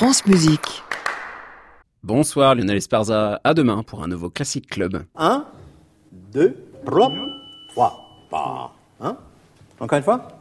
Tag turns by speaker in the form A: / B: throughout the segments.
A: France Musique.
B: Bonsoir Lionel Esparza, à demain pour un nouveau Classic Club.
C: 1, 2, 3, 3, Hein? Encore une fois?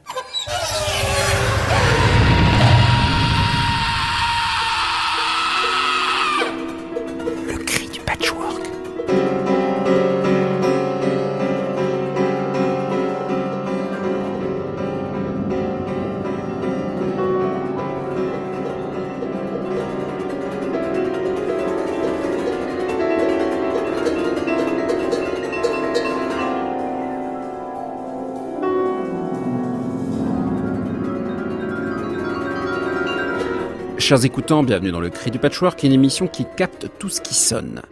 B: Chers écoutants, bienvenue dans le Cri du Patchwork, une émission qui capte tout ce qui sonne.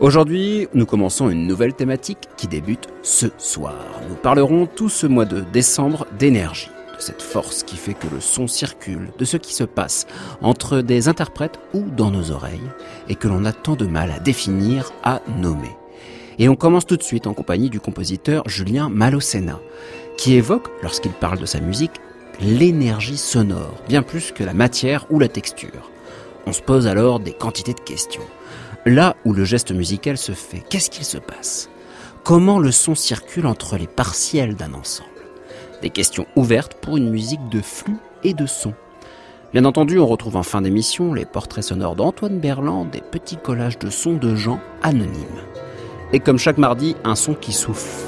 B: Aujourd'hui, nous commençons une nouvelle thématique qui débute ce soir. Nous parlerons tout ce mois de décembre d'énergie, de cette force qui fait que le son circule, de ce qui se passe entre des interprètes ou dans nos oreilles, et que l'on a tant de mal à définir, à nommer. Et on commence tout de suite en compagnie du compositeur Julien Malocena, qui évoque, lorsqu'il parle de sa musique, l'énergie sonore, bien plus que la matière ou la texture. On se pose alors des quantités de questions. Là où le geste musical se fait, qu'est-ce qu'il se passe? Comment le son circule entre les partiels d'un ensemble? Des questions ouvertes pour une musique de flux et de son. Bien entendu, on retrouve en fin d'émission les portraits sonores d'Antoine Berland, des petits collages de sons de gens anonymes. Et comme chaque mardi, un son qui souffle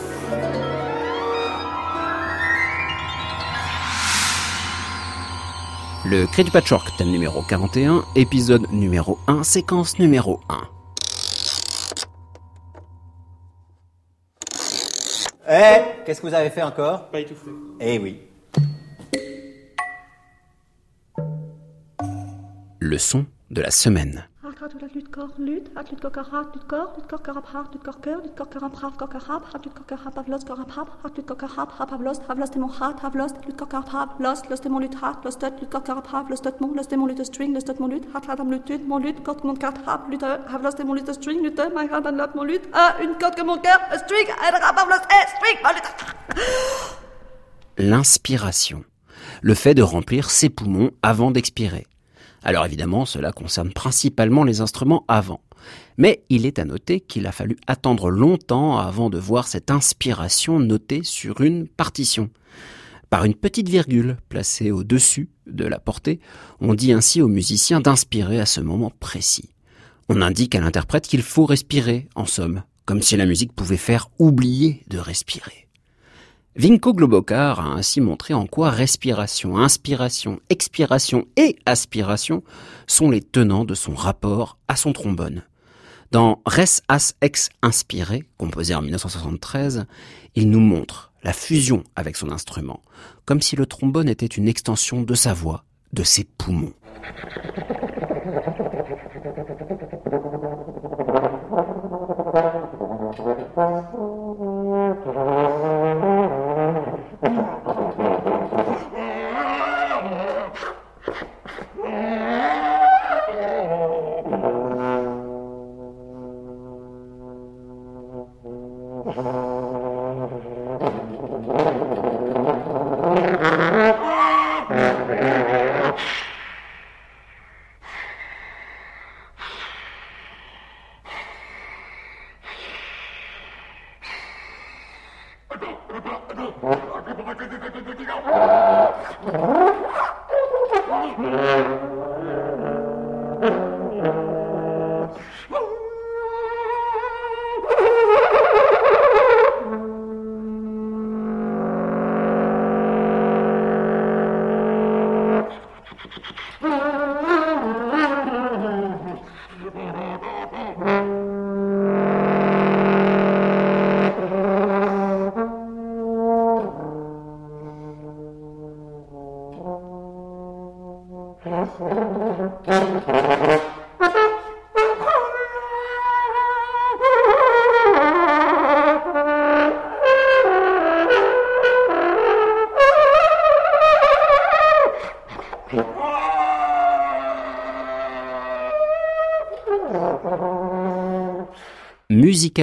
B: Le Cri du Patchwork, thème numéro 41, épisode numéro 1, séquence numéro 1.
C: Eh, qu'est-ce que vous avez fait encore?
D: Pas étouffé.
C: Eh oui.
B: Le son de la semaine.
E: Kor lut, hart lut hart lut kor, lut kor lut kor kor kokar hap, hart lut avlos de mon string, los tot mon lut, mon lut string, lut my mon lut, ah a string, eh string, mon lut.
B: L'inspiration. Le fait de remplir ses poumons avant d'expirer. Alors évidemment, cela concerne principalement les instruments avant. Mais il est à noter qu'il a fallu attendre longtemps avant de voir cette inspiration notée sur une partition. Par une petite virgule placée au-dessus de la portée, on dit ainsi au musicien d'inspirer à ce moment précis. On indique à l'interprète qu'il faut respirer, en somme, comme si la musique pouvait faire oublier de respirer. Vinko Globokar a ainsi montré en quoi respiration, inspiration, expiration et aspiration sont les tenants de son rapport à son trombone. Dans Res As Ex Inspiré, composé en 1973, il nous montre la fusion avec son instrument, comme si le trombone était une extension de sa voix, de ses poumons. Mm-hmm.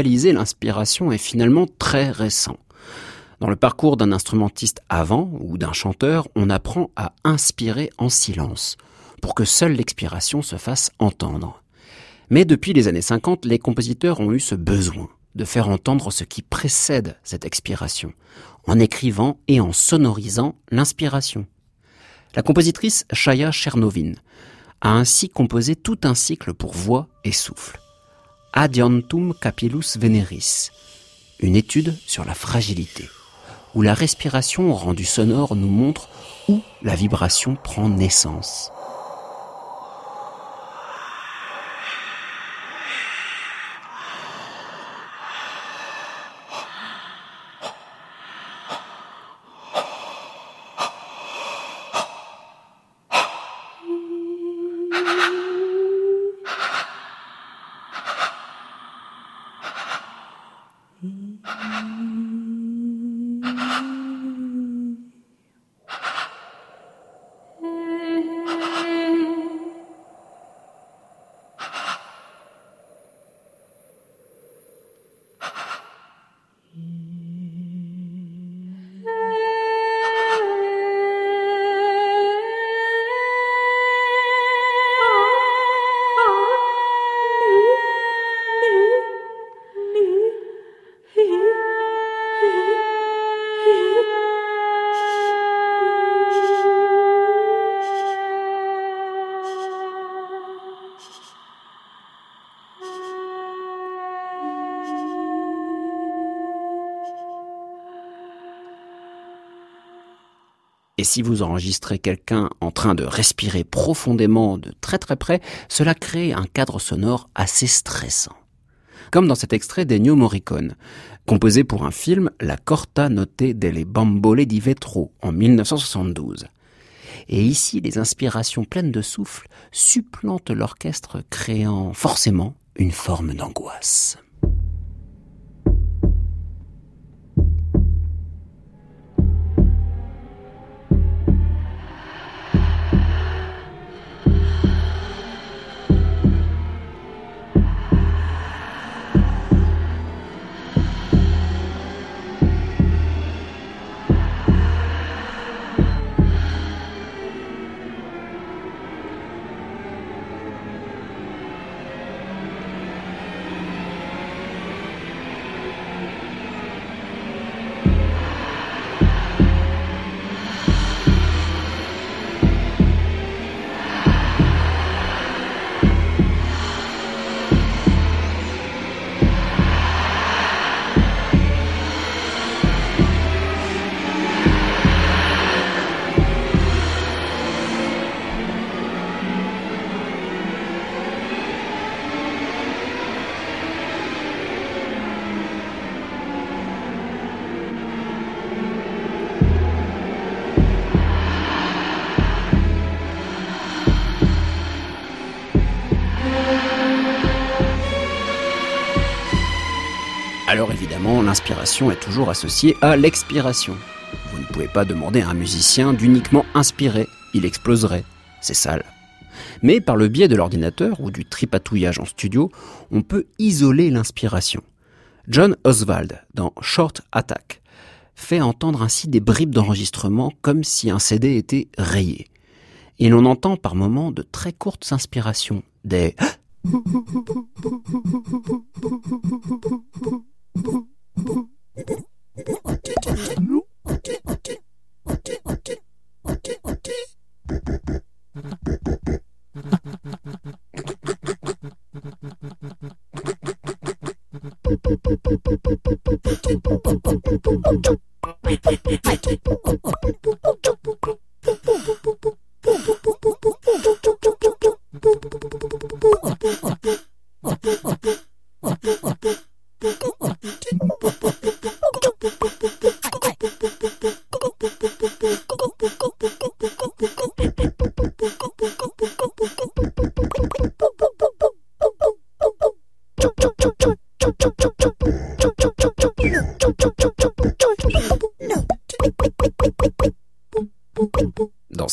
B: L'inspiration est finalement très récent. Dans le parcours d'un instrumentiste avant ou d'un chanteur, on apprend à inspirer en silence, pour que seule l'expiration se fasse entendre. Mais depuis les années 50, les compositeurs ont eu ce besoin de faire entendre ce qui précède cette expiration, en écrivant et en sonorisant l'inspiration. La compositrice Chaya Chernovin a ainsi composé tout un cycle pour voix et souffle. Adiantum Capillus Veneris, une étude sur la fragilité, où la respiration rendue sonore nous montre où la vibration prend naissance. Si vous enregistrez quelqu'un en train de respirer profondément de très très près, cela crée un cadre sonore assez stressant. Comme dans cet extrait d'Ennio Morricone, composé pour un film La Corta Notte delle Bambole di Vetro en 1972. Et ici, les inspirations pleines de souffle supplantent l'orchestre, créant forcément une forme d'angoisse. Évidemment, l'inspiration est toujours associée à l'expiration. Vous ne pouvez pas demander à un musicien d'uniquement inspirer, il exploserait. C'est sale. Mais par le biais de l'ordinateur ou du tripatouillage en studio, on peut isoler l'inspiration. John Oswald, dans Short Attack, fait entendre ainsi des bribes d'enregistrement comme si un CD était rayé. Et l'on entend par moments de très courtes inspirations, des Dans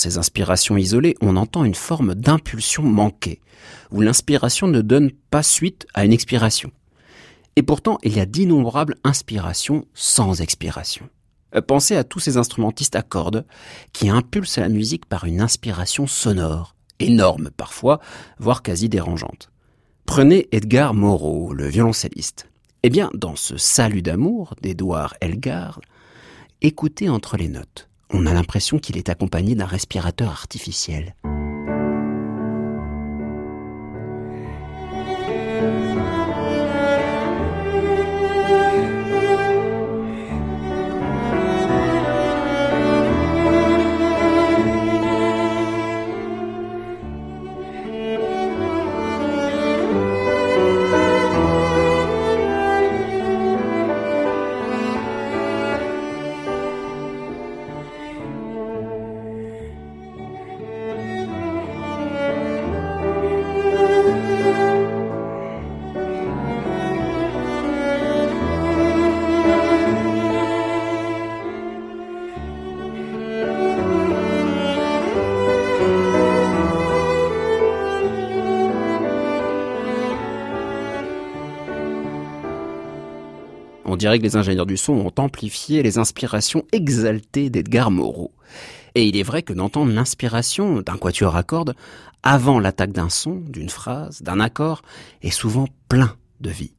B: ces inspirations isolées, on entend une forme d'impulsion manquée, où l'inspiration ne donne pas suite à une expiration. Et pourtant, il y a d'innombrables inspirations sans expiration. Euh, pensez à tous ces instrumentistes à cordes qui impulsent la musique par une inspiration sonore énormes parfois, voire quasi dérangeantes. Prenez Edgar Moreau, le violoncelliste. Eh bien, dans ce salut d'amour d'Edouard Elgar, écoutez entre les notes. On a l'impression qu'il est accompagné d'un respirateur artificiel. Dirait que les ingénieurs du son ont amplifié les inspirations exaltées d'Edgar Moreau. Et il est vrai que d'entendre l'inspiration d'un quatuor à cordes avant l'attaque d'un son, d'une phrase, d'un accord, est souvent plein de vie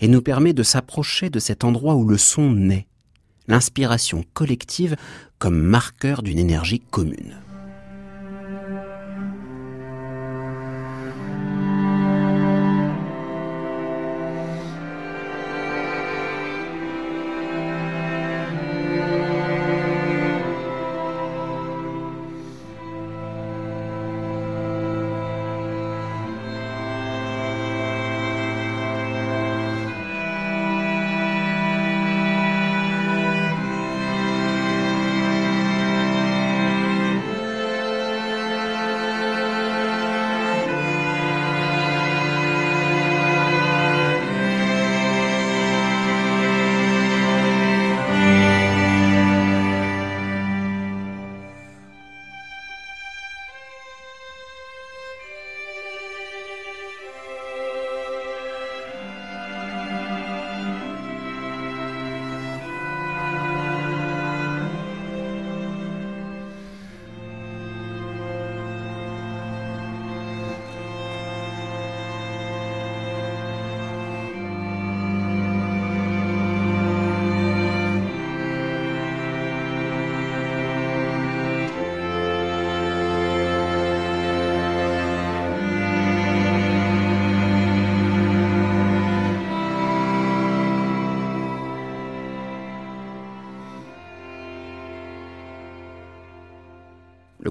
B: et nous permet de s'approcher de cet endroit où le son naît, l'inspiration collective comme marqueur d'une énergie commune.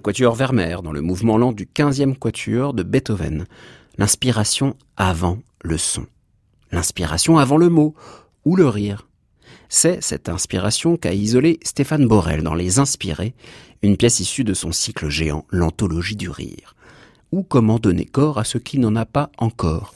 B: Quatuor Vermeer dans le mouvement lent du 15e quatuor de Beethoven, l'inspiration avant le son, l'inspiration avant le mot ou le rire. C'est cette inspiration qu'a isolé Stéphane Borel dans Les Inspirés, une pièce issue de son cycle géant L'anthologie du rire, ou comment donner corps à ce qui n'en a pas encore.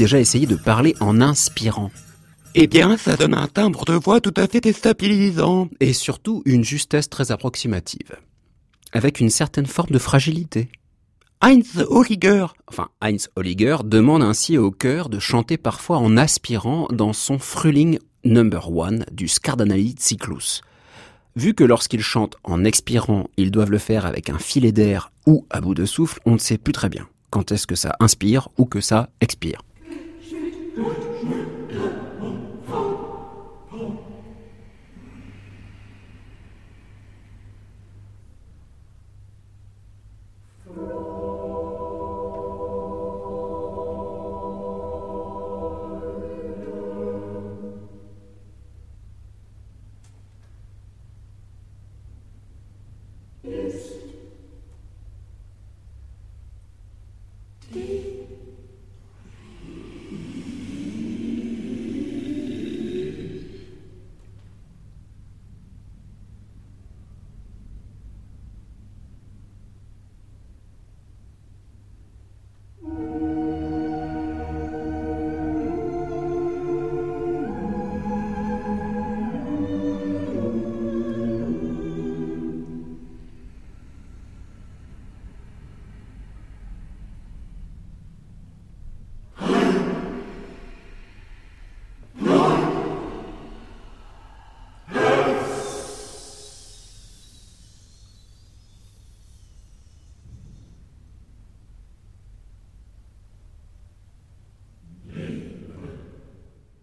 B: Déjà essayé de parler en inspirant
A: Eh bien, ça donne un timbre de voix tout à fait déstabilisant.
B: Et surtout une justesse très approximative, avec une certaine forme de fragilité.
A: Heinz Holliger.
B: Enfin, Heinz Holliger demande ainsi au chœur de chanter parfois en aspirant dans son Frühling Number One du Scardanali Cyclus. Vu que lorsqu'ils chantent en expirant, ils doivent le faire avec un filet d'air ou à bout de souffle, on ne sait plus très bien quand est-ce que ça inspire ou que ça expire.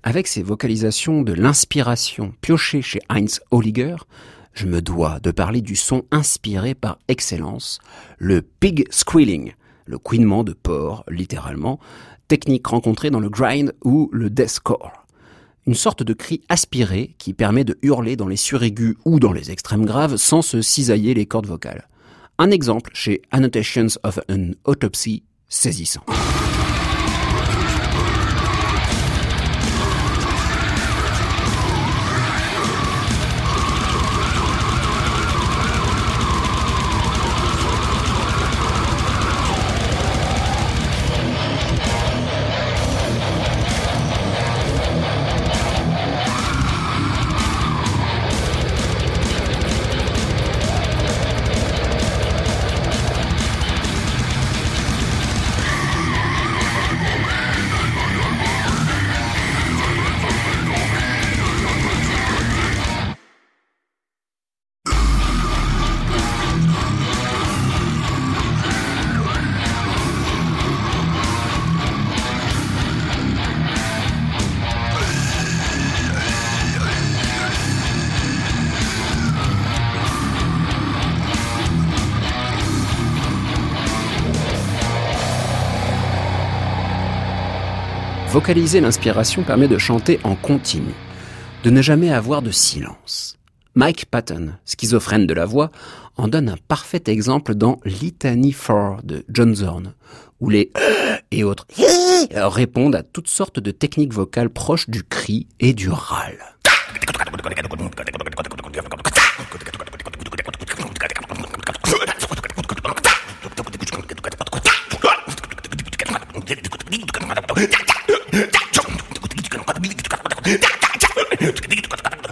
B: Avec ces vocalisations de l'inspiration piochées chez Heinz Holliger, je me dois de parler du son inspiré par excellence, le pig squealing, le couinement de porc, littéralement, technique rencontrée dans le grind ou le deathcore. Une sorte de cri aspiré qui permet de hurler dans les suraigus ou dans les extrêmes graves sans se cisailler les cordes vocales. Un exemple chez Annotations of an Autopsy saisissant. L'inspiration permet de chanter en continu, de ne jamais avoir de silence. Mike Patton, schizophrène de la voix, en donne un parfait exemple dans Litany 4 de John Zorn, où les et autres répondent à toutes sortes de techniques vocales proches du cri et du râle.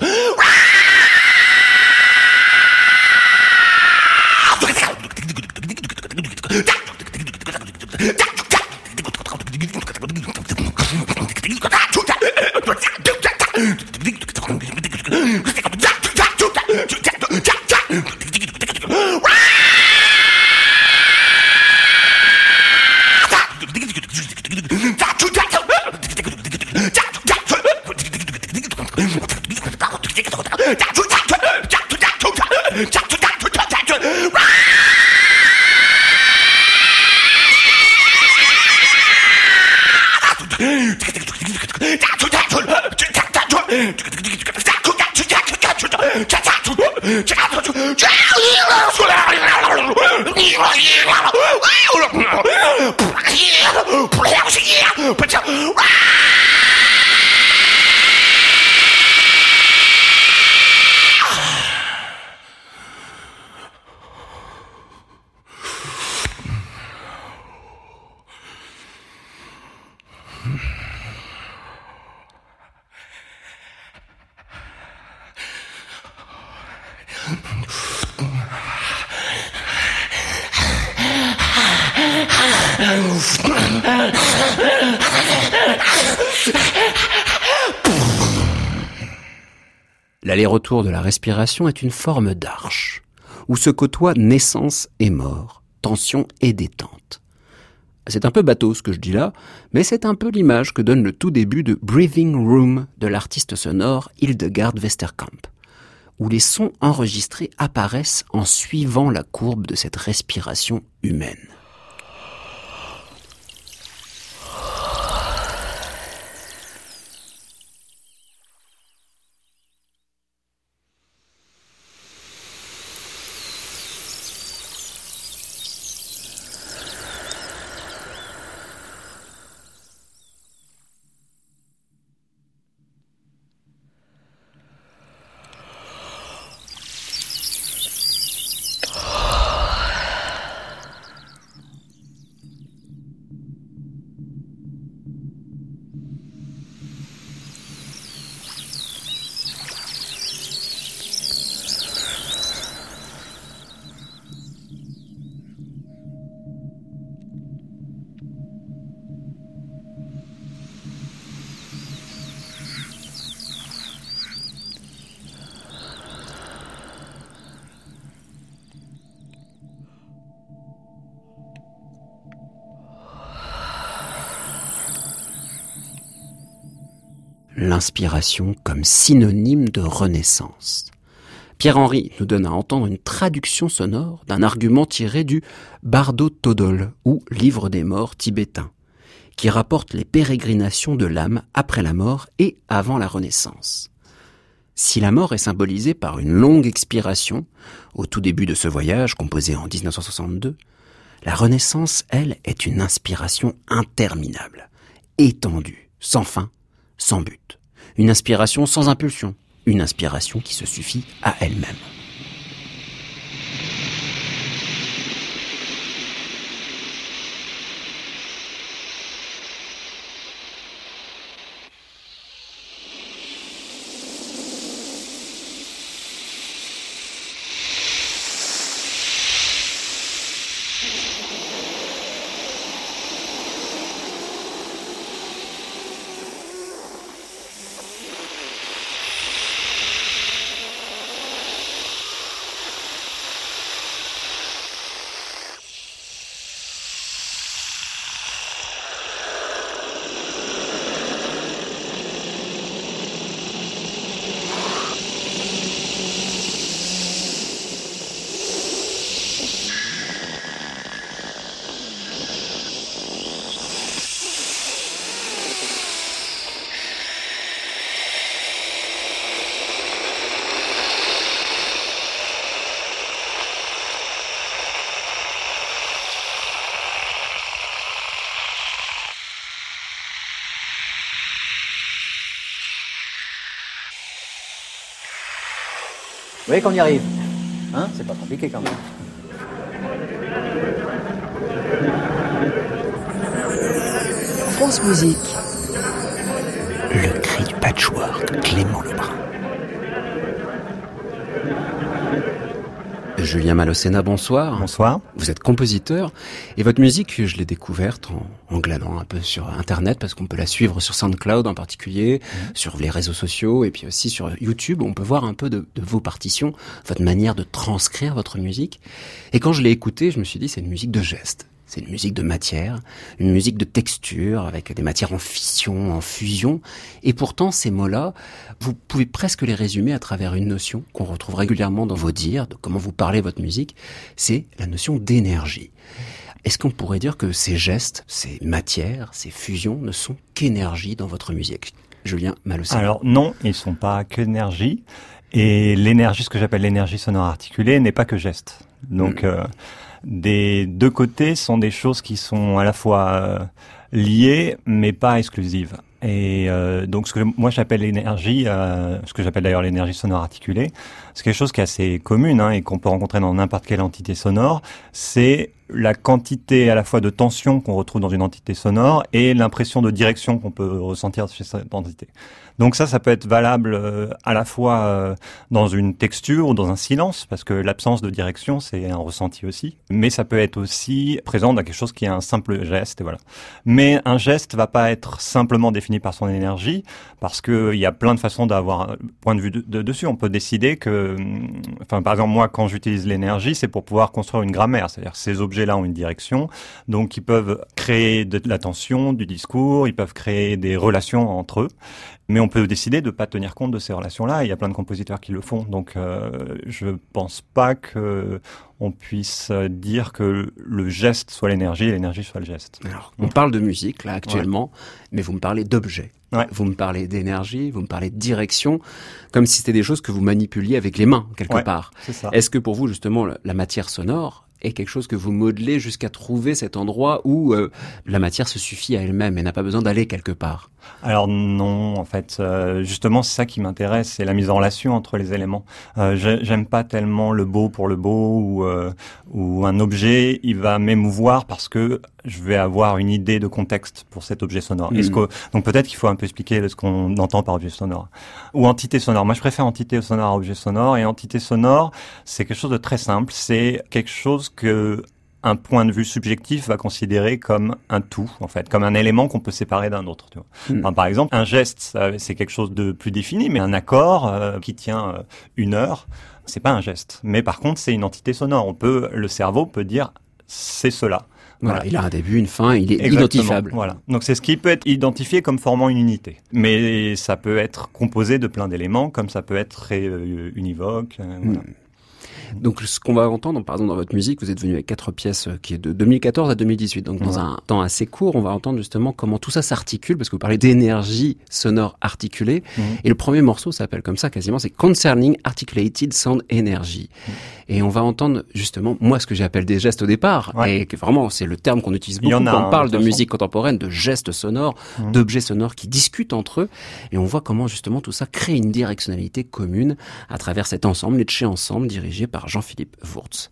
B: Wow! L'aller-retour de la respiration est une forme d'arche, où se côtoient naissance et mort, tension et détente. C'est un peu bateau ce que je dis là, mais c'est un peu l'image que donne le tout début de Breathing Room de l'artiste sonore Hildegard Westerkamp, où les sons enregistrés apparaissent en suivant la courbe de cette respiration humaine. L'inspiration comme synonyme de renaissance. Pierre-Henri nous donne à entendre une traduction sonore d'un argument tiré du Bardo Todol, ou Livre des morts tibétain, qui rapporte les pérégrinations de l'âme après la mort et avant la renaissance. Si la mort est symbolisée par une longue expiration, au tout début de ce voyage composé en 1962, la renaissance, elle, est une inspiration interminable, étendue, sans fin, sans but. Une inspiration sans impulsion. Une inspiration qui se suffit à elle-même.
C: Vous voyez qu'on y arrive Hein C'est pas compliqué quand même.
B: France Musique. Le cri du patchwork, Clément Lebrun. Julien Malocena, bonsoir.
D: Bonsoir.
B: Vous êtes compositeur et votre musique, je l'ai découverte en, en, glanant un peu sur Internet parce qu'on peut la suivre sur SoundCloud en particulier, mmh. sur les réseaux sociaux et puis aussi sur YouTube. On peut voir un peu de, de, vos partitions, votre manière de transcrire votre musique. Et quand je l'ai écoutée, je me suis dit c'est une musique de geste. C'est une musique de matière, une musique de texture, avec des matières en fission, en fusion. Et pourtant, ces mots-là, vous pouvez presque les résumer à travers une notion qu'on retrouve régulièrement dans vos dires, de comment vous parlez votre musique, c'est la notion d'énergie. Est-ce qu'on pourrait dire que ces gestes, ces matières, ces fusions ne sont qu'énergie dans votre musique? Julien Malocé.
D: Alors non, ils sont pas qu'énergie. Et l'énergie, ce que j'appelle l'énergie sonore articulée, n'est pas que geste. Donc...
B: Mm.
D: Euh, des deux côtés sont des choses qui sont à la fois euh, liées mais pas exclusives. Et euh, donc ce que moi j'appelle l'énergie, euh, ce que j'appelle d'ailleurs l'énergie sonore articulée, c'est quelque chose qui est assez commune hein, et qu'on peut rencontrer dans n'importe quelle entité sonore. C'est la quantité à la fois de tension qu'on retrouve dans une entité sonore et l'impression de direction qu'on peut ressentir chez cette entité. Donc ça, ça peut être valable euh, à la fois euh, dans une texture ou dans un silence, parce que l'absence de direction, c'est un ressenti aussi. Mais ça peut être aussi présent dans quelque chose qui est un simple geste, voilà. Mais un geste va pas être simplement défini par son énergie, parce que il y a plein de façons d'avoir un point de vue de, dessus. On peut décider que, hum, enfin, par exemple, moi, quand j'utilise l'énergie, c'est pour pouvoir construire une grammaire, c'est-à-dire ces objets-là ont une direction, donc ils peuvent créer de l'attention, du discours, ils peuvent créer des relations entre eux. Mais peut décider de pas tenir compte de ces relations-là. Il y a plein de compositeurs qui le font. Donc, euh, je pense pas que on puisse dire que le geste soit l'énergie et l'énergie soit le geste.
B: Alors, on parle de musique là actuellement, mais vous me parlez d'objets. Vous me parlez d'énergie, vous me parlez de direction, comme si c'était des choses que vous manipuliez avec les mains quelque part. Est-ce que pour vous justement la matière sonore est quelque chose que vous modelez jusqu'à trouver cet endroit où euh, la matière se suffit à elle-même et n'a pas besoin d'aller quelque part
D: Alors non, en fait, euh, justement, c'est ça qui m'intéresse, c'est la mise en relation entre les éléments. Euh, J'aime pas tellement le beau pour le beau ou, ou un objet, il va m'émouvoir parce que je vais avoir une idée de contexte pour cet objet sonore. Est-ce que, donc peut-être qu'il faut un peu expliquer ce qu'on entend par objet sonore. Ou entité sonore. Moi, je préfère entité sonore à objet sonore. Et entité sonore, c'est quelque chose de très simple. C'est quelque chose que un point de vue subjectif va considérer comme un tout, en fait, comme un élément qu'on peut séparer d'un autre. Tu vois. Hmm. par exemple, un geste, c'est quelque chose de plus défini, mais un accord euh, qui tient euh, une heure, c'est pas un geste. Mais par contre, c'est une entité sonore. On peut, le cerveau peut dire, c'est cela.
B: Voilà, il a un début, une fin, il est identifiable.
D: Voilà. Donc c'est ce qui peut être identifié comme formant une unité. Mais ça peut être composé de plein d'éléments, comme ça peut être très euh, univoque. Euh, voilà. Hmm.
B: Donc ce qu'on va entendre, par exemple dans votre musique, vous êtes venu avec quatre pièces euh, qui est de 2014 à 2018. Donc dans un temps assez court, on va entendre justement comment tout ça s'articule, parce que vous parlez d'énergie sonore articulée. Et le premier morceau s'appelle comme ça quasiment, c'est Concerning Articulated Sound Energy. Et on va entendre justement, moi ce que j'appelle des gestes au départ, et que vraiment c'est le terme qu'on utilise beaucoup quand on parle de musique contemporaine, de gestes sonores, d'objets sonores qui discutent entre eux. Et on voit comment justement tout ça crée une directionnalité commune à travers cet ensemble, les chez ensemble dirigé Jean-Philippe Wurtz.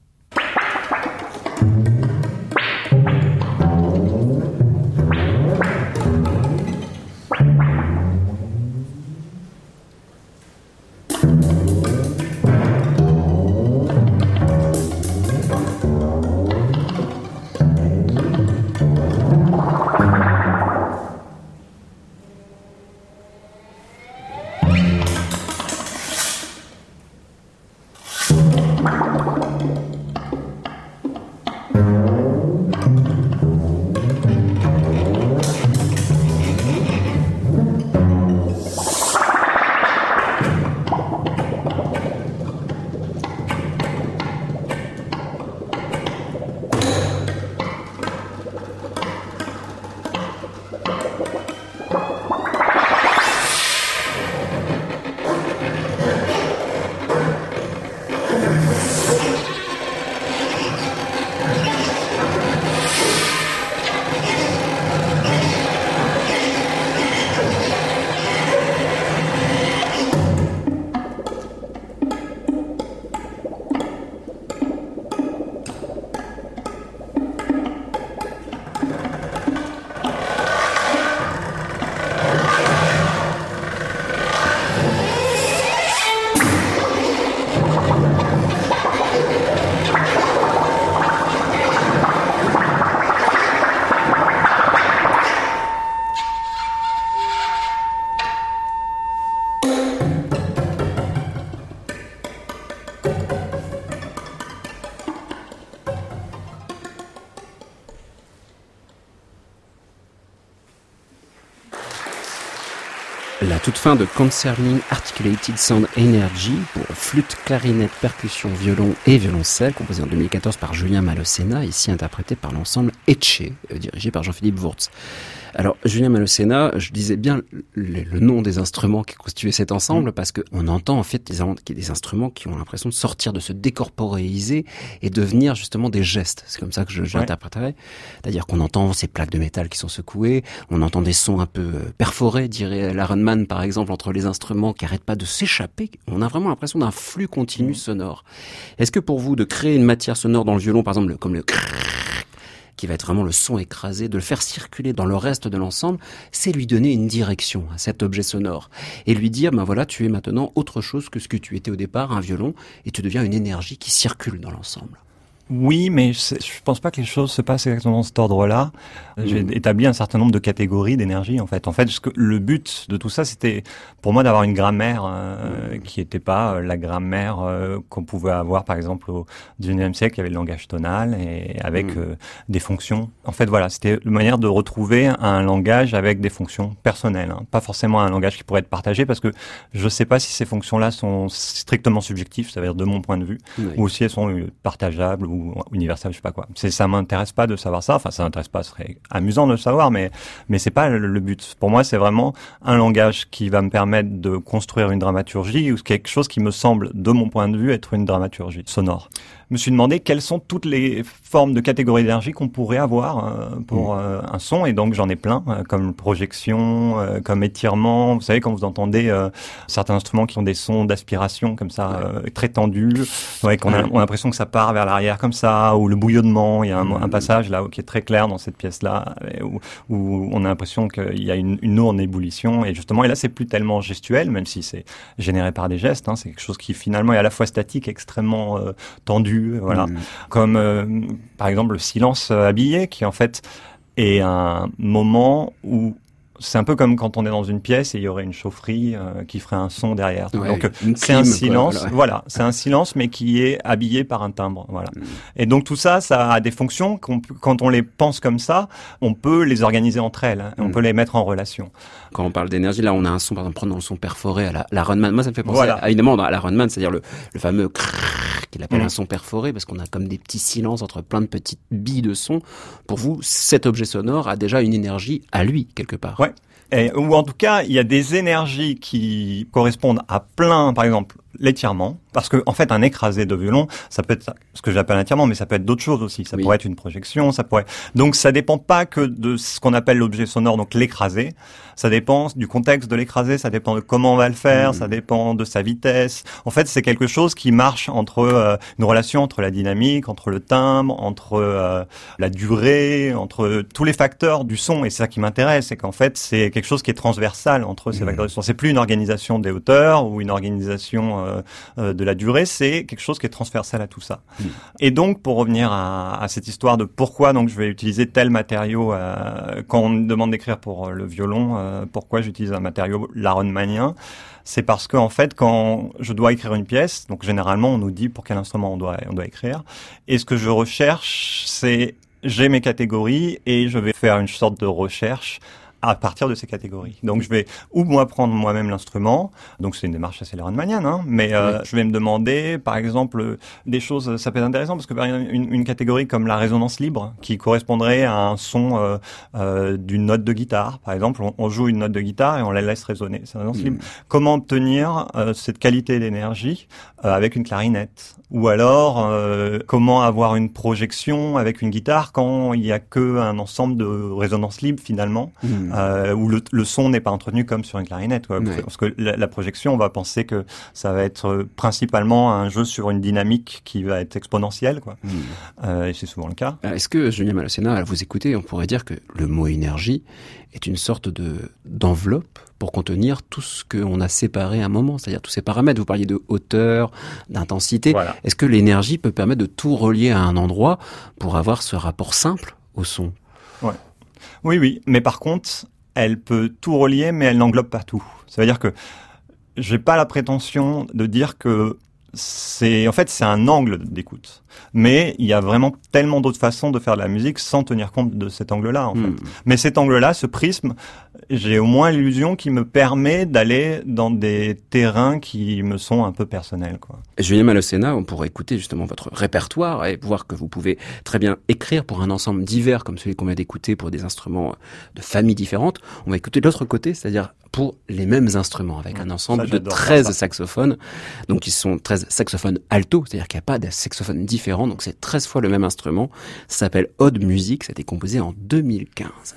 B: Fin de Concerning Articulated Sound Energy pour flûte, clarinette, percussion, violon et violoncelle, composé en 2014 par Julien Malocena, ici interprété par l'ensemble Etche, euh, dirigé par Jean-Philippe Wurtz. Alors, Julien Malocena, je disais bien le, nom des instruments qui constituaient cet ensemble, mm. parce qu'on entend en fait des, des instruments qui ont l'impression de sortir, de se décorporéiser et devenir justement des gestes. C'est comme ça que je, l'interpréterais. C'est-à-dire qu'on entend ces plaques de métal qui sont secouées, on entend des sons un peu euh, perforés, dirait Larenman par exemple, entre les instruments qui arrêtent pas de s'échapper. On a vraiment l'impression d'un flux continu mm. sonore. Est-ce que pour vous, de créer une matière sonore dans le violon, par exemple, comme le qui va être vraiment le son écrasé, de le faire circuler dans le reste de l'ensemble, c'est lui donner une direction à cet objet sonore et lui dire, ben voilà, tu es maintenant autre chose que ce que tu étais au départ, un violon, et tu deviens une énergie qui circule dans l'ensemble.
D: Oui, mais je pense pas que les choses se passent exactement dans cet ordre-là. J'ai
B: Mm.
D: établi un certain nombre de catégories d'énergie, en fait. En fait, le but de tout ça, c'était pour moi d'avoir une grammaire euh, qui n'était pas euh, la grammaire euh, qu'on pouvait avoir, par exemple, au XIXe siècle, il y avait le langage tonal et avec
B: Mm.
D: euh, des fonctions. En fait, voilà, c'était une manière de retrouver un langage avec des fonctions personnelles, hein. pas forcément un langage qui pourrait être partagé, parce que je ne sais pas si ces fonctions-là sont strictement subjectives, ça veut dire de mon point de vue ou si elles sont partageables ou universelles, je sais pas quoi. C'est ça m'intéresse pas de savoir ça. Enfin, ça m'intéresse pas, ce serait amusant de le savoir, mais mais c'est pas le but. Pour moi, c'est vraiment un langage qui va me permettre de construire une dramaturgie ou quelque chose qui me semble, de mon point de vue, être une dramaturgie sonore. Je me suis demandé quelles sont toutes les formes de catégories d'énergie qu'on pourrait avoir euh, pour euh, un son, et donc j'en ai plein, euh, comme projection, comme étirement. Vous savez, quand vous entendez certains instruments qui ont des sons d'aspiration comme ça, euh, très tendus, ouais, qu'on a, on a l'impression que ça part vers l'arrière comme ça, ou le bouillonnement. Il y a un, un passage là qui est très clair dans cette pièce-là, où, où on a l'impression qu'il y a une, une eau en ébullition. Et justement, et là, c'est plus tellement gestuel, même si c'est généré par des gestes. Hein, c'est quelque chose qui finalement est à la fois statique, extrêmement euh, tendu, voilà.
B: Mm.
D: Comme euh, par exemple le silence euh, habillé, qui en fait est un moment où c'est un peu comme quand on est dans une pièce et il y aurait une chaufferie euh, qui ferait un son derrière.
B: Ouais,
D: Donc euh,
B: une
D: c'est un
B: clim, quoi,
D: silence,
B: voilà,
D: voilà, c'est un silence mais qui est habillé par un timbre, voilà.
B: Mm.
D: Et donc tout ça, ça a des fonctions qu'on peut- quand on les pense comme ça, on peut les organiser entre elles, hein, et on
B: Mm.
D: peut les mettre en relation.
B: Quand on parle d'énergie, là, on a un son, par exemple, prenons le son perforé à la, la Runman. Moi, ça me fait penser
D: Voilà.
B: à, évidemment, à la Runman, c'est-à-dire le, le fameux crrrr qu'il appelle
D: Mm.
B: un son perforé, parce qu'on a comme des petits silences entre plein de petites billes de son. Pour vous, cet objet sonore a déjà une énergie à lui, quelque part.
D: Ouais. Et, ou en tout cas, il y a des énergies qui correspondent à plein, par exemple, l'étirement. Parce que, en fait, un écrasé de violon, ça peut être ce que j'appelle un étirement, mais ça peut être d'autres choses aussi. Ça
B: Oui.
D: pourrait être une projection, ça pourrait. Donc, ça dépend pas que de ce qu'on appelle l'objet sonore, donc l'écrasé. Ça dépend du contexte de l'écrasé, ça dépend de comment on va le faire,
B: Mhm.
D: ça dépend de sa vitesse. En fait, c'est quelque chose qui marche entre euh, une relation entre la dynamique, entre le timbre, entre euh, la durée, entre tous les facteurs du son. Et c'est ça qui m'intéresse, c'est qu'en fait, c'est quelque chose qui est transversal entre ces
B: Mhm.
D: facteurs du son. C'est plus une organisation des hauteurs ou une organisation euh, euh, de la durée, c'est quelque chose qui est transversal à tout ça. Et donc, pour revenir à, à cette histoire de pourquoi donc je vais utiliser tel matériau euh, quand on me demande d'écrire pour le violon, euh, pourquoi j'utilise un matériau laronmanien, c'est parce que en fait, quand je dois écrire une pièce, donc généralement on nous dit pour quel instrument on doit on doit écrire, et ce que je recherche, c'est j'ai mes catégories et je vais faire une sorte de recherche à partir de ces catégories. Donc je vais ou moi prendre moi-même l'instrument, donc c'est une démarche assez Leronmanienne, hein, mais euh, je vais me demander, par exemple, des choses, ça peut être intéressant parce que par exemple, une, une catégorie comme la résonance libre, qui correspondrait à un son euh, euh, d'une note de guitare, par exemple, on, on joue une note de guitare et on la laisse résonner, c'est la résonance
B: Mm.
D: libre. Comment obtenir euh, cette qualité d'énergie euh, avec une clarinette? Ou alors, euh, comment avoir une projection avec une guitare quand il n'y a que un ensemble de résonance libre finalement?
B: Mm.
D: Euh, où le, le son n'est pas entretenu comme sur une clarinette. Quoi,
B: Ouais.
D: Parce que la, la projection, on va penser que ça va être euh, principalement un jeu sur une dynamique qui va être exponentielle, quoi.
B: Mm.
D: Euh, et c'est souvent le cas.
B: Alors, Est-ce que, Julien Malocena, à vous écouter, on pourrait dire que le mot énergie est une sorte de d'enveloppe pour contenir tout ce qu'on a séparé à un moment, c'est-à-dire tous ces paramètres. Vous parliez de hauteur, d'intensité.
D: Voilà.
B: Est-ce que l'énergie peut permettre de tout relier à un endroit pour avoir ce rapport simple au son?
D: Oui, oui. Mais par contre, elle peut tout relier, mais elle n'englobe pas tout. Ça veut dire que j'ai pas la prétention de dire que c'est en fait c'est un angle d'écoute. Mais il y a vraiment tellement d'autres façons de faire de la musique sans tenir compte de cet angle-là. En fait.
B: Mm.
D: Mais cet angle-là, ce prisme, j'ai au moins l'illusion qui me permet d'aller dans des terrains qui me sont un peu personnels. Quoi.
B: Julien Malocena, on pourrait écouter justement votre répertoire et voir que vous pouvez très bien écrire pour un ensemble divers comme celui qu'on vient d'écouter pour des instruments de familles différentes. On va écouter de l'autre côté, c'est-à-dire pour les mêmes instruments avec un ensemble
D: ça,
B: de
D: j'adore
B: 13
D: ça.
B: saxophones. Donc ils sont 13 saxophones alto, c'est-à-dire qu'il n'y a pas de saxophone différent, donc c'est 13 fois le même instrument. Ça s'appelle Odd Music, ça a été composé en 2015.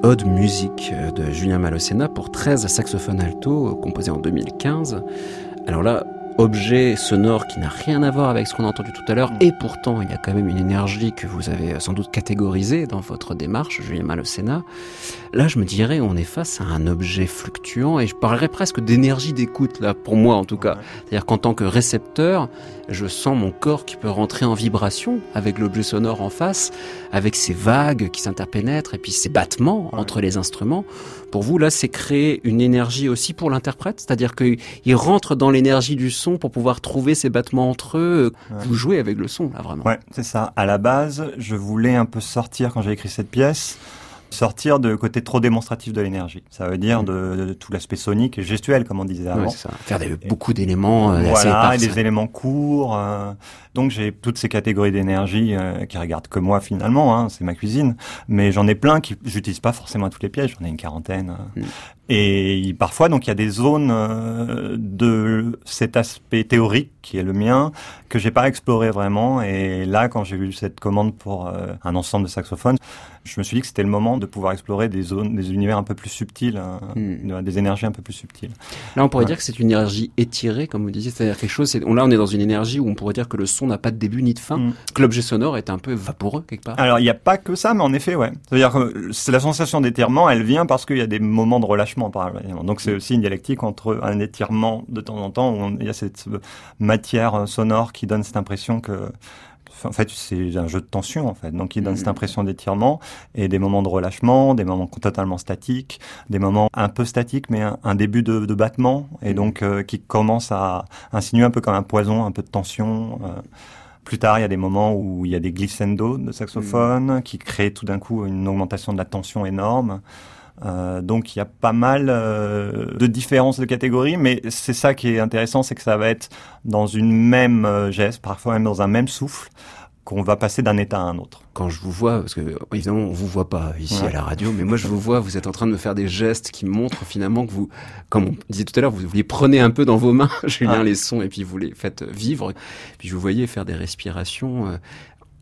B: Début de Odd Music euh, de Julien Malocena pour 13 saxophones alto composés en 2015. Alors là, objet sonore qui n'a rien à voir avec ce qu'on a entendu tout à l'heure, et pourtant il y a quand même une énergie que vous avez sans doute catégorisée dans votre démarche, Julien Malocena. Là, je me dirais, on est face à un objet fluctuant, et je parlerais presque d'énergie d'écoute, là, pour moi en tout cas. C'est-à-dire qu'en tant que récepteur, je sens mon corps qui peut rentrer en vibration avec l'objet sonore en face, avec ces vagues qui s'interpénètrent, et puis ces battements entre les instruments. Pour vous, là, c'est créer une énergie aussi pour l'interprète, c'est-à-dire qu'il rentre dans l'énergie du son pour pouvoir trouver ces battements entre eux? Vous jouez avec le son, là, vraiment.
D: Ouais, c'est ça. À la base, je voulais un peu sortir quand j'ai écrit cette pièce sortir de côté trop démonstratif de l'énergie. Ça veut dire de, de tout l'aspect sonique et gestuel, comme on disait avant.
B: Ouais, ça. Faire des, beaucoup d'éléments euh,
D: voilà, des éléments courts. Euh, donc j'ai toutes ces catégories d'énergie euh, qui regardent que moi finalement, hein, c'est ma cuisine. Mais j'en ai plein qui j'utilise pas forcément à toutes les pièces. J'en ai une quarantaine. Mm. Et parfois, donc, il y a des zones euh, de cet aspect théorique qui est le mien que j'ai pas exploré vraiment. Et là, quand j'ai eu cette commande pour euh, un ensemble de saxophones, je me suis dit que c'était le moment de pouvoir explorer des zones, des univers un peu plus subtils, hein, hmm. des énergies un peu plus subtiles.
B: Là, on pourrait dire que c'est une énergie étirée, comme vous disiez, c'est-à-dire quelque chose. Là, on est dans une énergie où on pourrait dire que le son n'a pas de début ni de fin, hmm. que l'objet sonore est un peu vaporeux quelque part.
D: Alors, il n'y a pas que ça, mais en effet, ouais. C'est-à-dire que c'est la sensation d'étirement, elle vient parce qu'il y a des moments de relâchement donc c'est aussi une dialectique entre un étirement de temps en temps où il y a cette matière sonore qui donne cette impression que en fait, c'est un jeu de tension, en fait. Donc, il donne cette mm. impression d'étirement et des moments de relâchement, des moments totalement statiques, des moments un peu statiques, mais un, début de, battement et mm. donc euh, qui commence à insinuer un peu comme un poison, un peu de tension. Euh. Plus tard, il y a des moments où il y a des glissando de saxophone mm. qui créent tout d'un coup une augmentation de la tension énorme. Euh, donc il y a pas mal euh, de différences de catégories, mais c'est ça qui est intéressant, c'est que ça va être dans une même euh, geste, parfois même dans un même souffle, qu'on va passer d'un état à un autre.
B: Quand je vous vois, parce que évidemment on vous voit pas ici à la radio, mais moi je vous vois, vous êtes en train de me faire des gestes qui montrent finalement que vous, comme on disait tout à l'heure, vous, vous les prenez un peu dans vos mains, Julien, les sons, et puis vous les faites vivre. Puis je vous voyais faire des respirations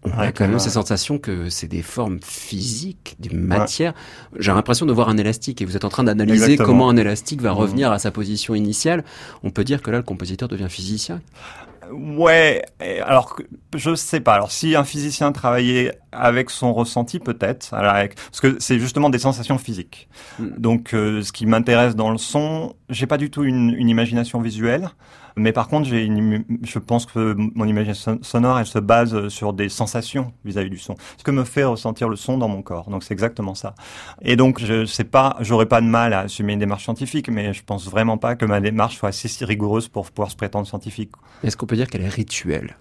B: on a quand même cette sensation que c'est des formes physiques, des matières. J'ai l'impression de voir un élastique et vous êtes en train d'analyser comment un élastique va mmh. revenir à sa position initiale. On peut dire que là, le compositeur devient physicien.
D: Ouais, alors je sais pas. Alors si un physicien travaillait avec son ressenti, peut-être, parce que c'est justement des sensations physiques. Mmh. Donc, euh, ce qui m'intéresse dans le son, j'ai pas du tout une, une imagination visuelle. Mais par contre, j'ai je pense que mon imagination sonore, elle se base sur des sensations vis-à-vis du son. Ce que me fait ressentir le son dans mon corps. Donc c'est exactement ça. Et donc je sais pas, j'aurais pas de mal à assumer une démarche scientifique, mais je pense vraiment pas que ma démarche soit assez rigoureuse pour pouvoir se prétendre scientifique.
B: Est-ce qu'on peut dire qu'elle est rituelle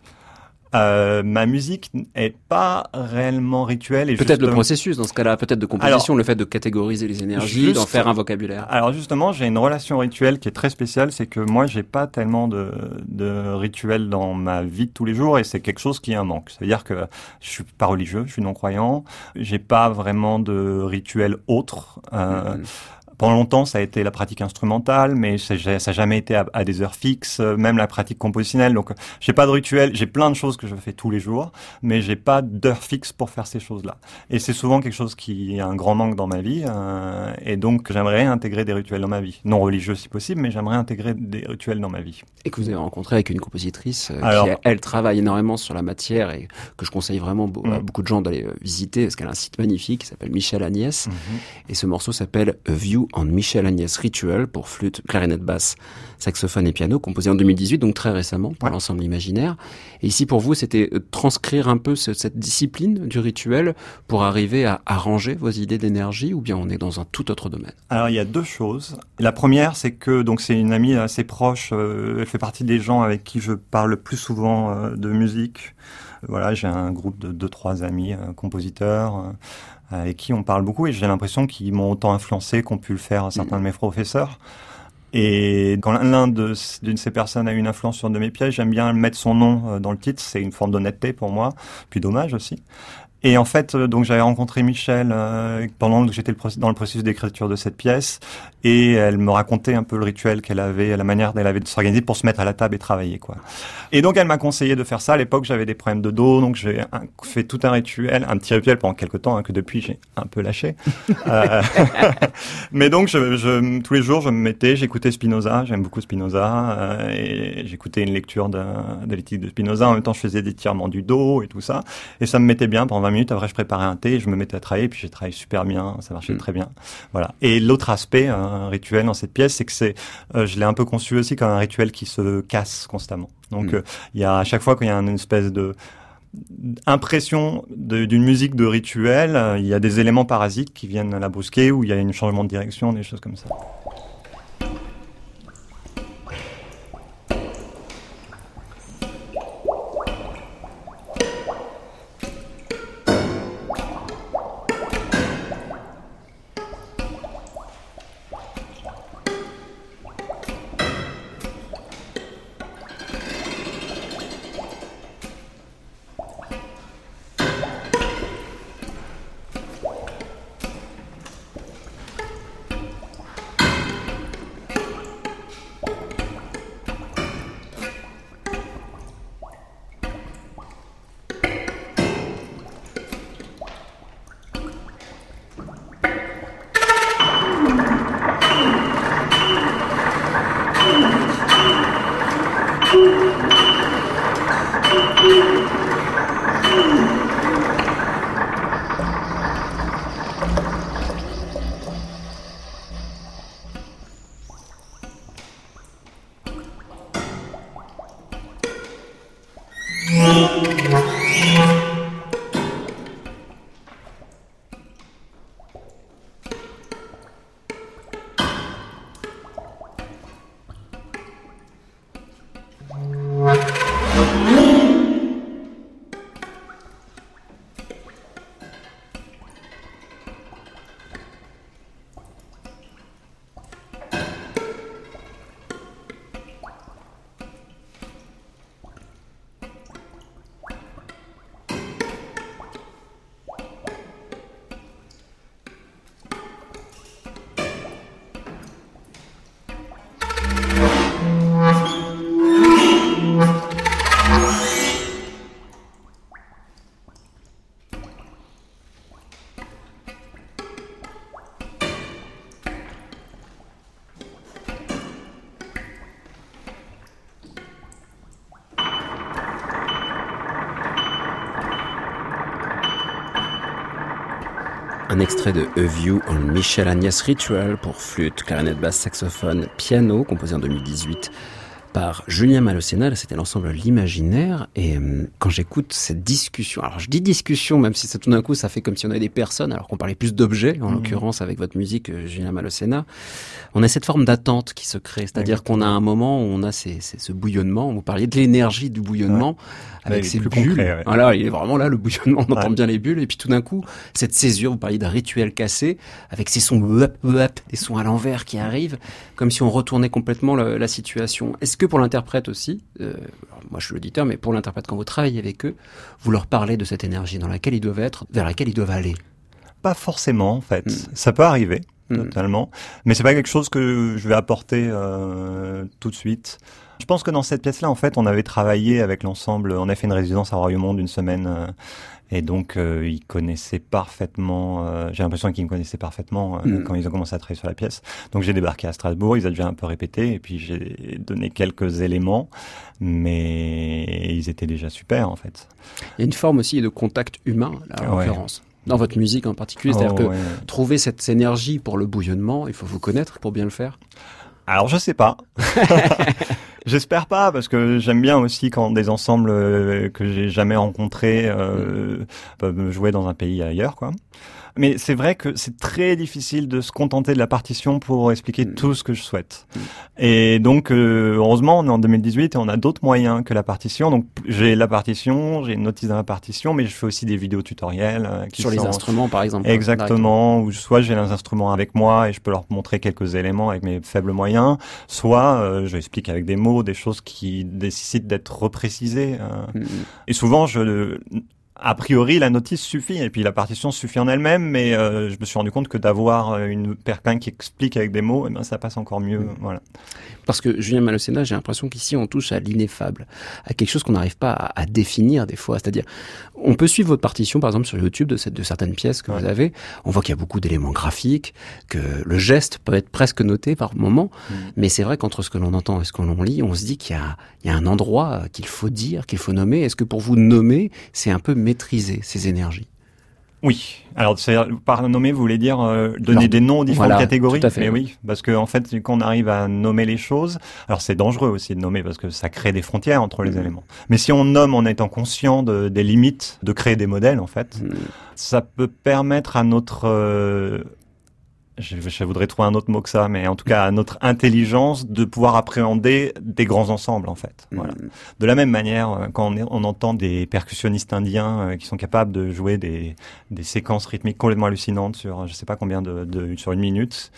D: euh, ma musique est pas réellement rituelle.
B: Peut-être le processus dans ce cas-là, peut-être de composition, le fait de catégoriser les énergies, d'en faire un vocabulaire.
D: Alors justement, j'ai une relation rituelle qui est très spéciale, c'est que moi, j'ai pas tellement de, de rituels dans ma vie de tous les jours, et c'est quelque chose qui est un manque. C'est-à-dire que je suis pas religieux, je suis non croyant, j'ai pas vraiment de rituel autre. Euh, mm-hmm. Pendant longtemps, ça a été la pratique instrumentale, mais ça n'a jamais été à, des heures fixes, euh, même la pratique compositionnelle. Donc, j'ai pas de rituel. J'ai plein de choses que je fais tous les jours, mais j'ai pas d'heure fixe pour faire ces choses-là. Et c'est souvent quelque chose qui a un grand manque dans ma vie. Euh, et donc, j'aimerais intégrer des rituels dans ma vie. Non religieux si possible, mais j'aimerais intégrer des rituels dans ma vie.
B: Et que vous avez rencontré avec une compositrice euh, qui, elle, travaille énormément sur la matière et que je conseille vraiment à mm. beaucoup de gens d'aller visiter parce qu'elle a un site magnifique qui s'appelle Michel Agnès. Mm-hmm. Et ce morceau s'appelle A En Michel Agnès Rituel pour flûte, clarinette basse, saxophone et piano, composé en 2018, donc très récemment pour l'ensemble imaginaire. Et ici pour vous, c'était euh, transcrire un peu cette discipline du rituel pour arriver à arranger vos idées d'énergie, ou bien on est dans un tout autre domaine?
D: Alors il y a deux choses. La première, c'est que donc c'est une amie assez proche. Euh, elle fait partie des gens avec qui je parle le plus souvent euh, de musique. Voilà, j'ai un groupe de deux trois amis compositeurs avec qui on parle beaucoup et j'ai l'impression qu'ils m'ont autant influencé qu'ont pu le faire certains de mes professeurs. Et quand l'un de ces personnes a une influence sur de mes pièces, j'aime bien mettre son nom euh, dans le titre. C'est une forme d'honnêteté pour moi, puis dommage aussi. Et en fait, euh, donc j'avais rencontré Michel euh, pendant que j'étais dans le processus d'écriture de cette pièce, et elle me racontait un peu le rituel qu'elle avait, la manière dont elle avait de s'organiser pour se mettre à la table et travailler, quoi. Et donc elle m'a conseillé de faire ça. À l'époque, j'avais des problèmes de dos, donc j'ai fait tout un rituel, un petit rituel pendant quelques temps hein, que depuis j'ai un peu lâché. Euh, mais donc je, je- tous les jours, je me mettais, j'écoutais Spinoza, j'aime beaucoup Spinoza, euh, et j'écoutais une lecture de, de l'éthique de Spinoza. En même temps, je faisais des tirements du dos et tout ça, et ça me mettait bien pendant 20 minutes. Après, je préparais un thé, je me mettais à travailler, puis j'ai travaillé super bien, ça marchait
B: Mm.
D: très bien. Voilà. Et l'autre aspect, rituel dans cette pièce, c'est que c'est, euh, je l'ai un peu conçu aussi comme un rituel qui se casse constamment. Donc,
B: Mm.
D: euh, il y a à chaque fois qu'il y a une espèce de impression d'une musique de rituel, euh, il y a des éléments parasites qui viennent la brusquer ou il y a un changement de direction, des choses comme ça.
B: Un extrait de A View on Michel Agnès Ritual pour flûte, clarinette basse, saxophone, piano, composé en 2018 par Julien Malocena, c'était l'ensemble L'Imaginaire, et euh, quand j'écoute cette discussion, alors je dis discussion, même si tout d'un coup ça fait comme si on avait des personnes, alors qu'on parlait plus d'objets, en
D: Mhm.
B: l'occurrence avec votre musique, euh, Julien Malocena, on a cette forme d'attente qui se crée, c'est-à-dire qu'on a un moment où on a ces, ces- ce bouillonnement, vous parliez de l'énergie du bouillonnement, avec ces bulles,
D: concret, ouais.
B: voilà, il est vraiment là le bouillonnement, on entend
D: Ouais.
B: bien les bulles, et puis tout d'un coup, cette césure, vous parliez d'un rituel cassé, avec ces sons wap, wap, des sons à l'envers qui arrivent, comme si on retournait complètement la situation. Est-ce que pour l'interprète aussi, euh, moi je suis l'auditeur, mais pour l'interprète, quand vous travaillez avec eux, vous leur parlez de cette énergie dans laquelle ils doivent être, vers laquelle ils doivent aller?
D: Pas forcément, en fait.
B: Mm.
D: Ça peut arriver,
B: Mm.
D: totalement. Mais c'est pas quelque chose que je vais apporter euh, tout de suite. Je pense que dans cette pièce-là, en fait, on avait travaillé avec l'ensemble. On a fait une résidence à Royaumont d'une semaine. euh, et donc, euh, ils connaissaient parfaitement. euh, J'ai l'impression qu'ils me connaissaient parfaitement euh,
B: Mm.
D: quand ils ont commencé à travailler sur la pièce. Donc, j'ai débarqué à Strasbourg. Ils avaient déjà un peu répété. Et puis, j'ai donné quelques éléments. Mais ils étaient déjà super, en fait.
B: Il y a une forme aussi de contact humain, là, en
D: Ouais.
B: l'occurrence. Dans votre musique en particulier, c'est-à-dire
D: Oh,
B: que
D: ouais.
B: trouver cette énergie pour le bouillonnement, il faut vous connaître pour bien le faire.
D: Alors je sais pas. J'espère pas parce que j'aime bien aussi quand des ensembles euh, que j'ai jamais rencontrés euh, peuvent me jouer dans un pays ailleurs quoi. Mais c'est vrai que c'est très difficile de se contenter de la partition pour expliquer
B: Mm.
D: tout ce que je souhaite. Et donc euh, heureusement on est en 2018 et on a d'autres moyens que la partition. Donc j'ai la partition, j'ai une notice dans la partition, mais je fais aussi des vidéos tutoriels euh, qui
B: Sur les instruments, par exemple.
D: Exactement, ou soit j'ai les instruments avec moi et je peux leur montrer quelques éléments avec mes faibles moyens, soit euh, je explique avec des mots des choses qui nécessitent d'être reprécisées. euh.
B: Mm, mm.
D: Et souvent, je, a priori, la notice suffit et puis la partition suffit en elle-même, mais euh, je me suis rendu compte que d'avoir euh, une perquin qui explique avec des mots, eh ben, ça passe encore mieux. Voilà.
B: Parce que Julien Malocena, j'ai l'impression qu'ici on touche à l'ineffable, à quelque chose qu'on n'arrive pas à, à, définir des fois. C'est-à-dire, on peut suivre votre partition, par exemple, sur YouTube de, cette, de certaines pièces que
D: Ouais.
B: vous avez. On voit qu'il y a beaucoup d'éléments graphiques, que le geste peut être presque noté par moment.
D: Mm.
B: Mais c'est vrai qu'entre ce que l'on entend et ce que l'on lit, on se dit qu'il y y a un endroit qu'il faut dire, qu'il faut nommer. Est-ce que pour vous nommer, c'est un peu maîtriser ces énergies
D: Oui. Alors, par nommer, vous voulez dire euh, donner des noms aux différentes
B: voilà,
D: catégories
B: tout à fait,
D: Mais
B: oui.
D: oui, parce que en fait, quand on arrive à nommer les choses, alors c'est dangereux aussi de nommer parce que ça crée des frontières entre les
B: Mhm.
D: éléments. Mais si on nomme en étant conscient de- des limites, de créer des modèles, en fait,
B: Mm.
D: ça peut permettre à notre euh, je, je voudrais trouver un autre mot que ça, mais en tout cas à notre intelligence de pouvoir appréhender des grands ensembles en fait. Voilà.
B: Mm.
D: De la même manière, euh, quand on, est- on entend des percussionnistes indiens euh, qui sont capables de jouer des, des séquences rythmiques complètement hallucinantes sur je sais pas combien de, de sur une minute,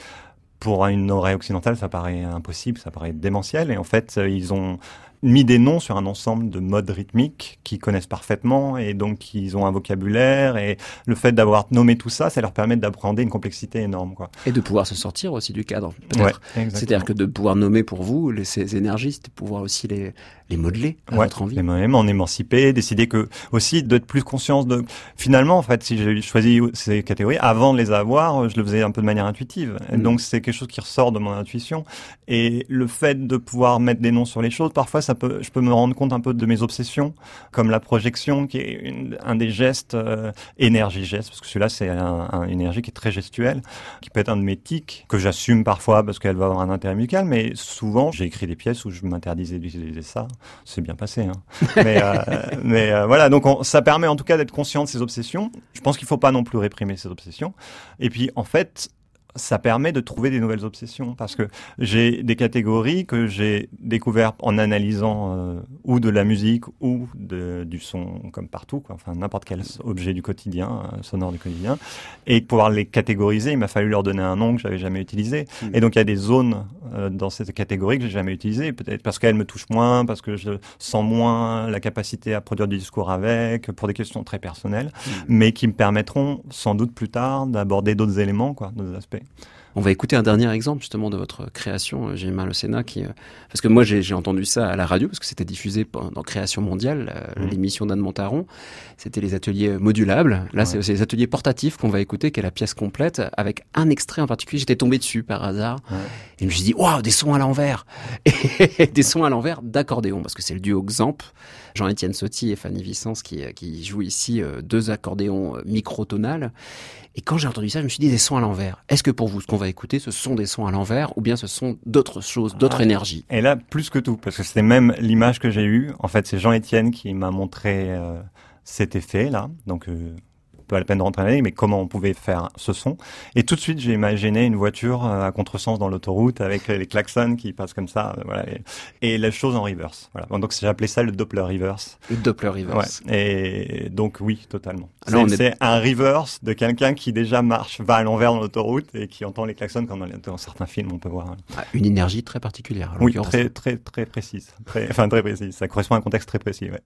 D: pour une oreille occidentale, ça paraît impossible, ça paraît démentiel. Et en fait, euh, ils ont mis des noms sur un ensemble de modes rythmiques qu'ils connaissent parfaitement et donc ils ont un vocabulaire et le fait d'avoir nommé tout ça, ça leur permet d'appréhender une complexité énorme, quoi.
B: Et de pouvoir se sortir aussi du cadre, peut-être.
D: Ouais.
B: C'est-à-dire que de pouvoir nommer pour vous les, ces énergies, c'est de pouvoir aussi les, les modeler à
D: Ouais,
B: votre envie.
D: et même en émanciper, décider que aussi d'être plus conscience de. Finalement, en fait, si j'ai choisi ces catégories avant de les avoir, je le faisais un peu de manière intuitive. Et
B: Mm.
D: Donc c'est quelque chose qui ressort de mon intuition. Et le fait de pouvoir mettre des noms sur les choses, parfois ça peut, je peux me rendre compte un peu de mes obsessions, comme la projection, qui est une- un des gestes euh, énergie geste, parce que celui-là c'est un, un- une énergie qui est très gestuelle, qui peut être un de mes tics que j'assume parfois parce qu'elle va avoir un intérêt musical, mais souvent j'ai écrit des pièces où je m'interdisais d'utiliser ça c'est bien passé. Hein. Mais, euh, mais euh, voilà, donc on- ça permet en tout cas d'être conscient de ses obsessions. Je pense qu'il faut pas non plus réprimer ses obsessions. Et puis en fait, ça permet de trouver des nouvelles obsessions parce que j'ai des catégories que j'ai découvertes en analysant euh, ou de la musique ou de, du son comme partout, quoi. enfin n'importe quel objet du quotidien, euh, sonore du quotidien, et pouvoir les catégoriser, il m'a fallu leur donner un nom que j'avais jamais utilisé.
B: Mm.
D: Et donc il y a des zones euh, dans cette catégorie que j'ai jamais utilisées, peut-être parce qu'elles me touchent moins, parce que je sens moins la capacité à produire du discours avec, pour des questions très personnelles, mais qui me permettront sans doute plus tard d'aborder d'autres éléments, quoi, d'autres aspects.
B: On va écouter un dernier exemple justement de votre création, euh, J'ai mal au Sénat, qui, euh, parce que moi j'ai entendu ça à la radio parce que c'était diffusé dans Création mondiale, euh,
D: Mhm.
B: l'émission d'Anne Montaron. C'était les ateliers modulables. Là, c'est
D: Ouais.
B: c'est les ateliers portatifs qu'on va écouter, qui est la pièce complète, avec un extrait en particulier. J'étais tombé dessus par hasard
D: Ouais.
B: et je me suis dit waouh, des sons à l'envers, et des sons à l'envers d'accordéon parce que c'est le duo Xamp, Jean-Étienne Sotti et Fanny Vicence qui, euh, qui jouent ici euh, deux accordéons euh, microtonales. Et quand j'ai entendu ça, je me suis dit des sons à l'envers. Est-ce que pour vous, ce qu'on va écouter, ce sont des sons à l'envers ou bien ce sont d'autres choses, d'autres
D: Ah.
B: énergies?
D: Et là, plus que tout, parce que c'était même l'image que j'ai eue. En fait, c'est Jean-Étienne qui m'a montré euh, cet effet-là. Donc, euh, pas la peine de rentrer dans les mais comment on pouvait faire ce son. Et tout de suite, j'ai imaginé une voiture euh, à contresens dans l'autoroute avec les klaxons qui passent comme ça. euh, voilà, et, et la chose en reverse. Voilà. Donc, j'ai appelé ça le Doppler reverse.
B: Le Doppler
D: Ouais.
B: reverse.
D: Et donc, oui, totalement.
B: On
D: C'est
B: est-
D: c'est un reverse de quelqu'un qui déjà marche, va à l'envers dans l'autoroute et qui entend les klaxons comme dans, certains films, on peut voir.
B: Ah, une énergie très particulière.
D: Oui, très, très, très précise. Très, enfin, très précise. Ça correspond à un contexte très précis, ouais.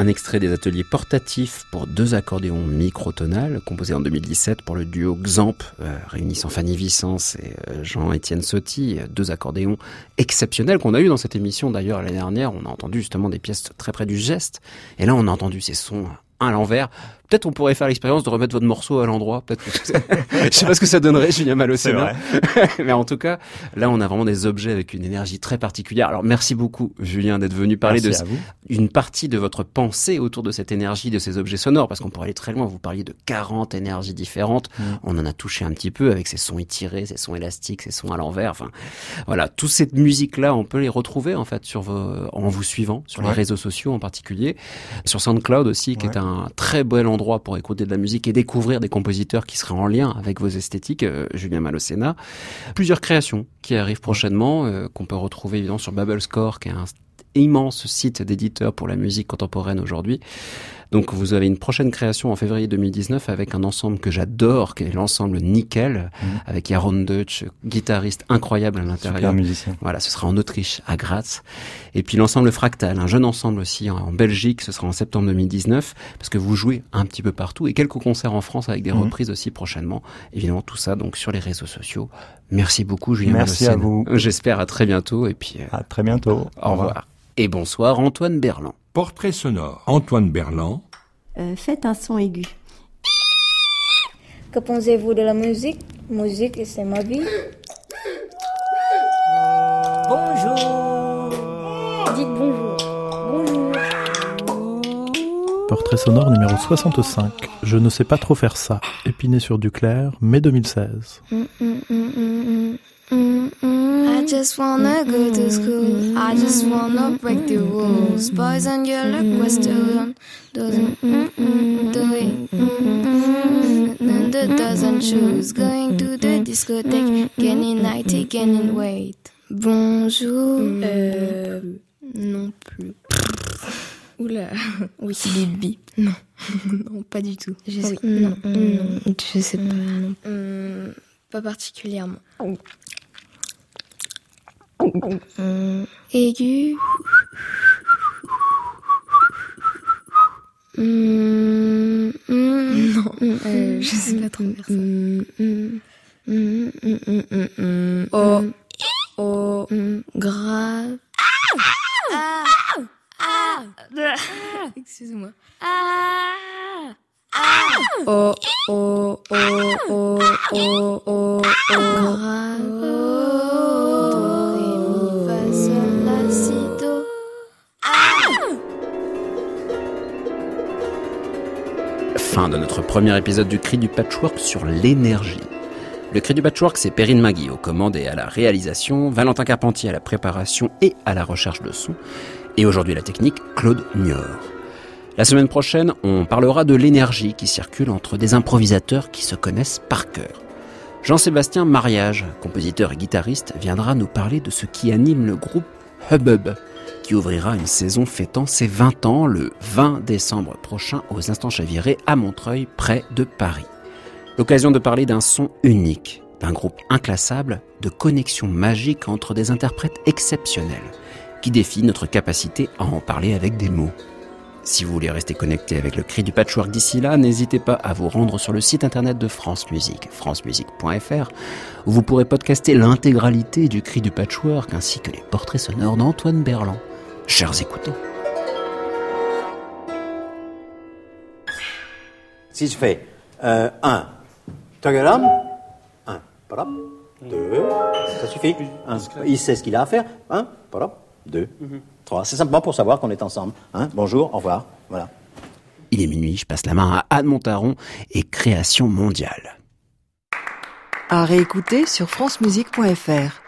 B: Un extrait des ateliers portatifs pour deux accordéons microtonales, composés en 2017 pour le duo Xamp, euh, réunissant Fanny Vicence et euh, Jean-Étienne Sotti, euh, deux accordéons exceptionnels qu'on a eu dans cette émission d'ailleurs l'année dernière. On a entendu justement des pièces très près du geste, et là on a entendu ces sons à l'envers. Peut-être on pourrait faire l'expérience de remettre votre morceau à l'endroit. Peut-être. je sais pas ce que ça donnerait, Julien Malocena. Mais en tout cas, là, on a vraiment des objets avec une énergie très particulière. Alors, merci beaucoup, Julien, d'être venu parler de une partie de votre pensée autour de cette énergie, de ces objets sonores, parce qu'on pourrait aller très loin. Vous parliez de 40 énergies différentes. Mm. On en a touché un petit peu avec ces sons étirés, ces sons élastiques, ces sons à l'envers. Enfin, voilà, toute cette musique-là, on peut les retrouver en fait sur vos, en vous suivant sur les réseaux sociaux en particulier, sur SoundCloud aussi, qui est un très bel endroit pour écouter de la musique et découvrir des compositeurs qui seraient en lien avec vos esthétiques, euh, Julien Malocena. Plusieurs créations qui arrivent prochainement, euh, qu'on peut retrouver évidemment sur Bubble Score, qui est un immense site d'éditeurs pour la musique contemporaine aujourd'hui. Donc vous avez une prochaine création en février 2019 avec un ensemble que j'adore, qui est l'ensemble Nickel, mhm. avec Jaron Deutsch, guitariste incroyable à l'intérieur.
D: musicien.
B: Voilà, ce sera en Autriche, à Graz. Et puis l'ensemble Fractal, un jeune ensemble aussi en, Belgique, ce sera en septembre 2019, parce que vous jouez un petit peu partout, et quelques concerts en France avec des mhm. reprises aussi prochainement. Évidemment, tout ça donc sur les réseaux sociaux. Merci beaucoup, Julien
D: Merci à vous.
B: J'espère à très bientôt, et puis...
D: Euh, à très bientôt.
B: Au, revoir. Et bonsoir, Antoine Berland.
F: Portrait sonore. Antoine Berland.
G: Euh, faites un son aigu.
H: Que pensez-vous de la musique? Musique, c'est ma vie.
I: Bonjour.
H: Dites bonjour. Bonjour.
J: Portrait sonore numéro 65. Je ne sais pas trop faire ça. Épiné sur du clair, mai 2016.
K: I just wanna go to school. I just wanna break the rules. Boys and girls look Western. Doesn't doing the dozen shoes. Going to the discotheque. Gaining 90, gaining weight. Bonjour.
L: Euh, non plus. Oula, oui. Bibi. Non. non, pas du tout.
K: Je sais, oui. non, non, je sais pas.
L: Non. pas particulièrement.
K: Aigu.
L: Mmh, mmh, non, euh, je sais pas trop faire ça.
K: Mmh, oh, oh, grave.
L: Ah, ah, ah, Excuse-moi. Ah, ah,
K: oh, oh, oh, oh, oh, oh, oh, grave.
B: De notre premier épisode du Cri du Patchwork sur l'énergie. Le Cri du Patchwork, c'est Perrine Magui aux commandes et à la réalisation, Valentin Carpentier à la préparation et à la recherche de son, et aujourd'hui la technique, Claude Nior. La semaine prochaine, on parlera de l'énergie qui circule entre des improvisateurs qui se connaissent par cœur. Jean-Sébastien Mariage, compositeur et guitariste, viendra nous parler de ce qui anime le groupe Hubbub, qui ouvrira une saison fêtant ses 20 ans le 20 décembre prochain aux Instants Chavirés à Montreuil, près de Paris. L'occasion de parler d'un son unique, d'un groupe inclassable, de connexions magiques entre des interprètes exceptionnels, qui défient notre capacité à en parler avec des mots. Si vous voulez rester connecté avec le cri du patchwork d'ici là, n'hésitez pas à vous rendre sur le site internet de France Musique, francemusique.fr, où vous pourrez podcaster l'intégralité du cri du patchwork ainsi que les portraits sonores d'Antoine Berland. Chers écoutants.
C: Si je fais 1, euh, Tagaram, 1, 2, ça suffit. il sait ce qu'il a à faire. 1, 2, 3. C'est simplement pour savoir qu'on est ensemble. Hein. Bonjour, au revoir. Voilà.
B: Il est minuit, je passe la main à Anne Montaron et Création mondiale.
M: À réécouter sur francemusique.fr.